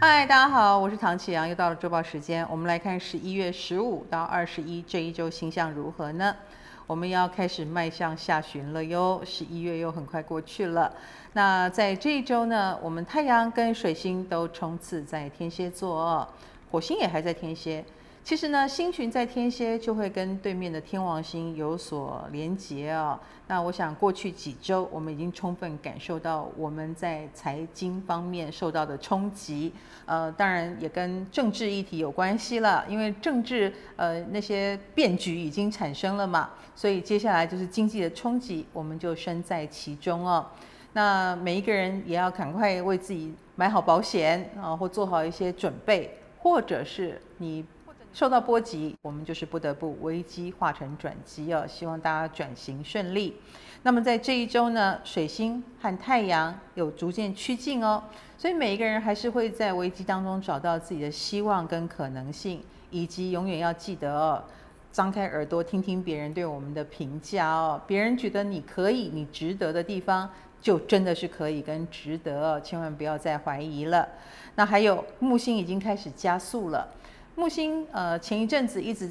嗨，大家好，我是唐启阳，又到了周报时间。我们来看十一月十五到二十一这一周星象如何呢？我们要开始迈向下旬了哟，十一月又很快过去了。那在这一周呢，我们太阳跟水星都冲刺在天蝎座，火星也还在天蝎。其实呢，星群在天蝎就会跟对面的天王星有所连结哦。那我想过去几周我们已经充分感受到我们在财经方面受到的冲击，呃，当然也跟政治议题有关系了，因为政治呃那些变局已经产生了嘛，所以接下来就是经济的冲击，我们就身在其中哦。那每一个人也要赶快为自己买好保险啊，或做好一些准备，或者是你。受到波及，我们就是不得不危机化成转机哦。希望大家转型顺利。那么在这一周呢，水星和太阳有逐渐趋近哦，所以每一个人还是会在危机当中找到自己的希望跟可能性，以及永远要记得哦，张开耳朵听听别人对我们的评价哦。别人觉得你可以、你值得的地方，就真的是可以跟值得哦，千万不要再怀疑了。那还有木星已经开始加速了。木星呃，前一阵子一直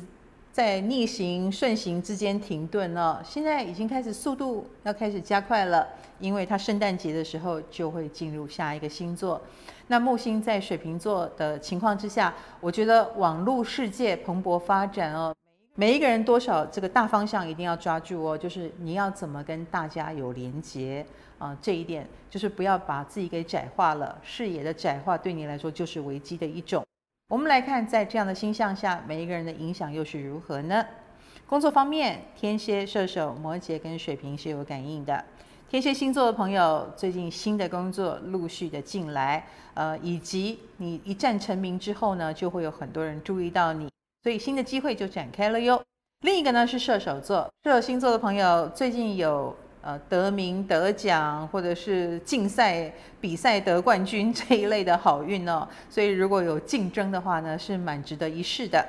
在逆行顺行之间停顿哦，现在已经开始速度要开始加快了，因为它圣诞节的时候就会进入下一个星座。那木星在水瓶座的情况之下，我觉得网络世界蓬勃发展哦，每一个人多少这个大方向一定要抓住哦，就是你要怎么跟大家有连结啊，这一点就是不要把自己给窄化了，视野的窄化对你来说就是危机的一种。我们来看，在这样的星象下，每一个人的影响又是如何呢？工作方面，天蝎、射手、摩羯跟水瓶是有感应的。天蝎星座的朋友，最近新的工作陆续的进来，呃，以及你一战成名之后呢，就会有很多人注意到你，所以新的机会就展开了哟。另一个呢是射手座，射手星座的朋友最近有。呃，得名得奖或者是竞赛比赛得冠军这一类的好运哦，所以如果有竞争的话呢，是蛮值得一试的。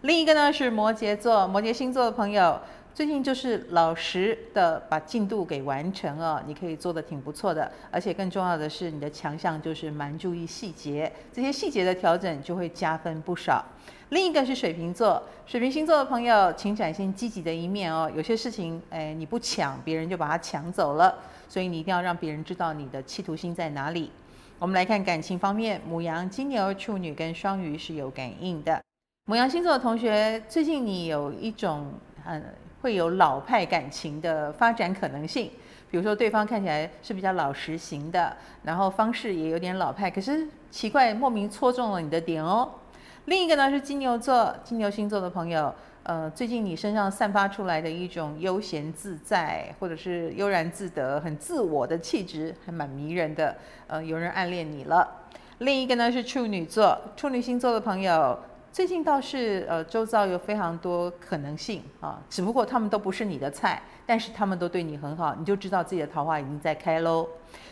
另一个呢是摩羯座，摩羯星座的朋友最近就是老实的把进度给完成哦，你可以做得挺不错的，而且更重要的是你的强项就是蛮注意细节，这些细节的调整就会加分不少。另一个是水瓶座，水瓶星座的朋友，请展现积极的一面哦。有些事情，哎，你不抢，别人就把它抢走了，所以你一定要让别人知道你的企图心在哪里。我们来看感情方面，母羊、金牛、处女跟双鱼是有感应的。母羊星座的同学，最近你有一种嗯，会有老派感情的发展可能性。比如说，对方看起来是比较老实型的，然后方式也有点老派，可是奇怪，莫名戳中了你的点哦。另一个呢是金牛座，金牛星座的朋友，呃，最近你身上散发出来的一种悠闲自在，或者是悠然自得、很自我的气质，还蛮迷人的。呃，有人暗恋你了。另一个呢是处女座，处女星座的朋友，最近倒是呃，周遭有非常多可能性啊，只不过他们都不是你的菜，但是他们都对你很好，你就知道自己的桃花已经在开喽。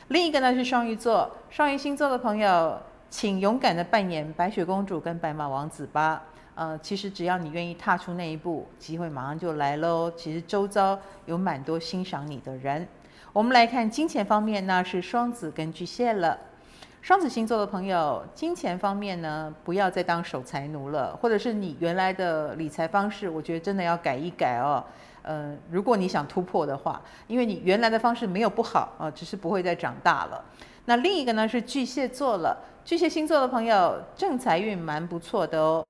另一个呢是双鱼座，双鱼星座的朋友。请勇敢地扮演白雪公主跟白马王子吧。呃，其实只要你愿意踏出那一步，机会马上就来喽。其实周遭有蛮多欣赏你的人。我们来看金钱方面，呢是双子跟巨蟹了。双子星座的朋友，金钱方面呢，不要再当守财奴了，或者是你原来的理财方式，我觉得真的要改一改哦。呃，如果你想突破的话，因为你原来的方式没有不好啊，只是不会再长大了。那另一个呢是巨蟹座了，巨蟹星座的朋友正财运蛮不错的哦，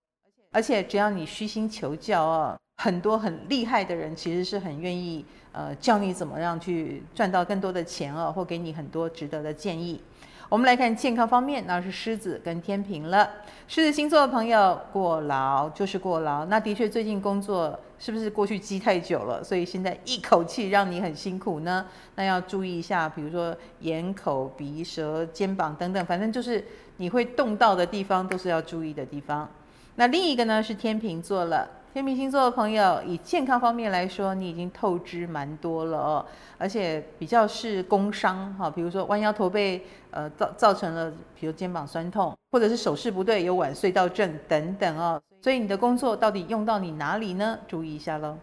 而且只要你虚心求教哦，很多很厉害的人其实是很愿意呃教你怎么样去赚到更多的钱哦，或给你很多值得的建议。我们来看健康方面，那是狮子跟天秤了。狮子星座的朋友，过劳就是过劳。那的确，最近工作是不是过去积太久了，所以现在一口气让你很辛苦呢？那要注意一下，比如说眼、口、鼻、舌、肩膀等等，反正就是你会动到的地方，都是要注意的地方。那另一个呢，是天秤座了。天秤星座的朋友，以健康方面来说，你已经透支蛮多了哦，而且比较是工伤哈，比如说弯腰驼背，呃，造造成了，比如肩膀酸痛，或者是手势不对，有晚睡到症等等哦，所以你的工作到底用到你哪里呢？注意一下喽。